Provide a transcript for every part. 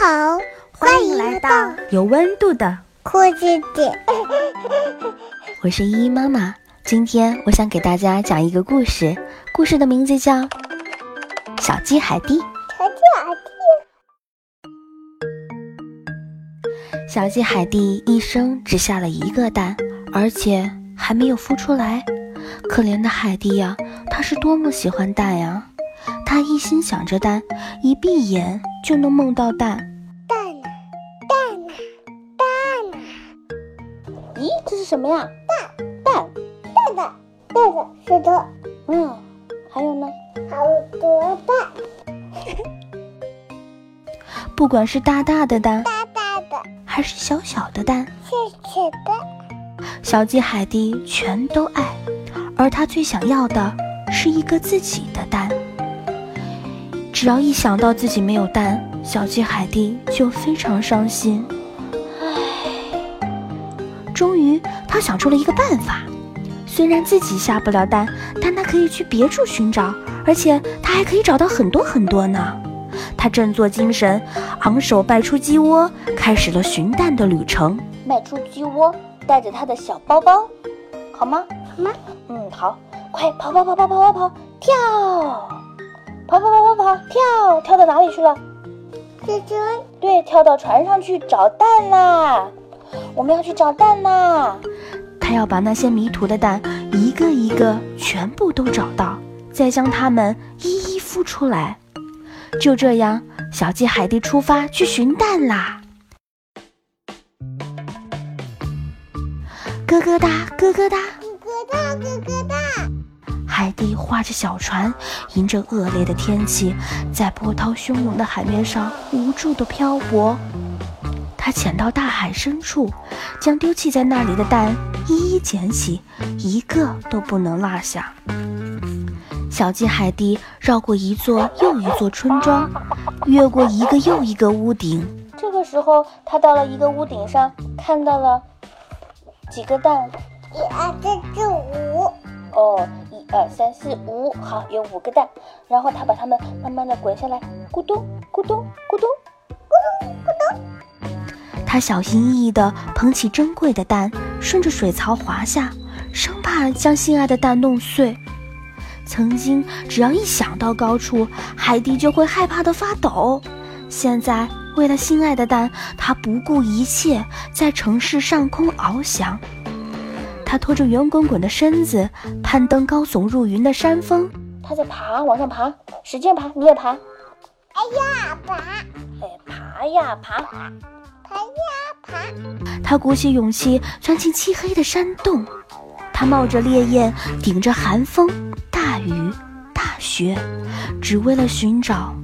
好，欢迎来到有温度的酷姐姐。我是依依妈妈，今天我想给大家讲一个故事，故事的名字叫《小鸡海蒂》。小鸡海蒂，小鸡海蒂一生只下了一个蛋，而且还没有孵出来。可怜的海蒂呀，它是多么喜欢蛋呀！它一心想着蛋，一闭眼就能梦到蛋。蛋呢？蛋呢？蛋呢？咦，这是什么呀？蛋蛋蛋蛋蛋蛋是的。嗯，还有呢？好多蛋。不管是大大的蛋，大大的，还是小小的蛋，小小的，小鸡海蒂全都爱。而他最想要的是一个自己的蛋。只要一想到自己没有蛋，小鸡海蒂就非常伤心。唉，终于他想出了一个办法。虽然自己下不了蛋，但他可以去别处寻找，而且他还可以找到很多很多呢。他振作精神，昂首迈出鸡窝，开始了寻蛋的旅程。迈出鸡窝，带着他的小包包，好吗？好吗？嗯，好，快跑跑跑跑跑跑跑，跳，跑跑跑跑跑，跳，跳到哪里去了？这这，对，跳到船上去找蛋啦！我们要去找蛋啦！他要把那些迷途的蛋一个一个全部都找到，再将它们一一孵出来。就这样，小鸡海蒂出发去寻蛋啦！咯咯哒，咯咯哒。咯咯咯哒！海蒂划着小船，迎着恶劣的天气，在波涛汹涌的海面上无助地漂泊。他潜到大海深处，将丢弃在那里的蛋一一捡起，一个都不能落下。小鸡海蒂绕过一座又一座村庄，越过一个又一个屋顶。这个时候，他到了一个屋顶上，看到了几个蛋。一二三四五，哦，一二三四五，好，有五个蛋。然后他把它们慢慢的滚下来，咕咚咕咚咕咚咕咚咕咚。他小心翼翼地捧起珍贵的蛋，顺着水槽滑下，生怕将心爱的蛋弄碎。曾经，只要一想到高处，海蒂就会害怕的发抖。现在，为了心爱的蛋，他不顾一切，在城市上空翱翔。他拖着圆滚滚的身子，攀登高耸入云的山峰。他在爬，往上爬，使劲爬，你也爬。哎呀，爬！哎，爬呀爬，爬呀爬。他鼓起勇气钻进漆黑的山洞。他冒着烈焰，顶着寒风、大雨、大雪，只为了寻找。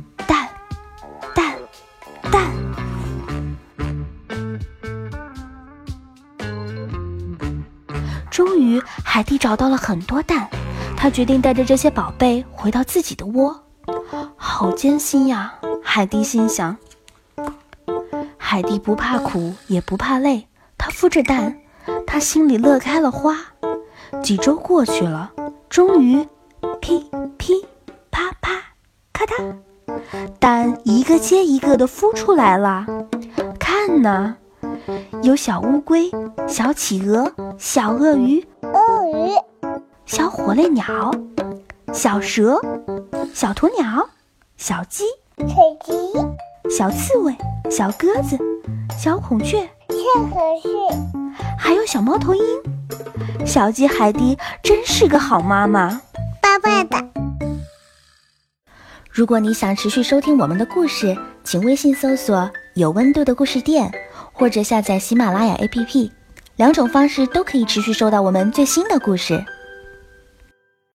终于，海蒂找到了很多蛋，她决定带着这些宝贝回到自己的窝。好艰辛呀，海蒂心想。海蒂不怕苦，也不怕累，她孵着蛋，她心里乐开了花。几周过去了，终于，噼噼啪啪，咔嗒，蛋一个接一个的孵出来了。看呢。有小乌龟、小企鹅、小鳄鱼、鳄鱼、小火烈鸟、小蛇、小鸵鸟、小鸡、小鸡、小刺猬、小鸽子、小孔雀、雀和雀，还有小猫头鹰。小鸡海蒂真是个好妈妈，爸爸的。如果你想持续收听我们的故事，请微信搜索“有温度的故事店”。或者下载喜马拉雅 APP，两种方式都可以持续收到我们最新的故事。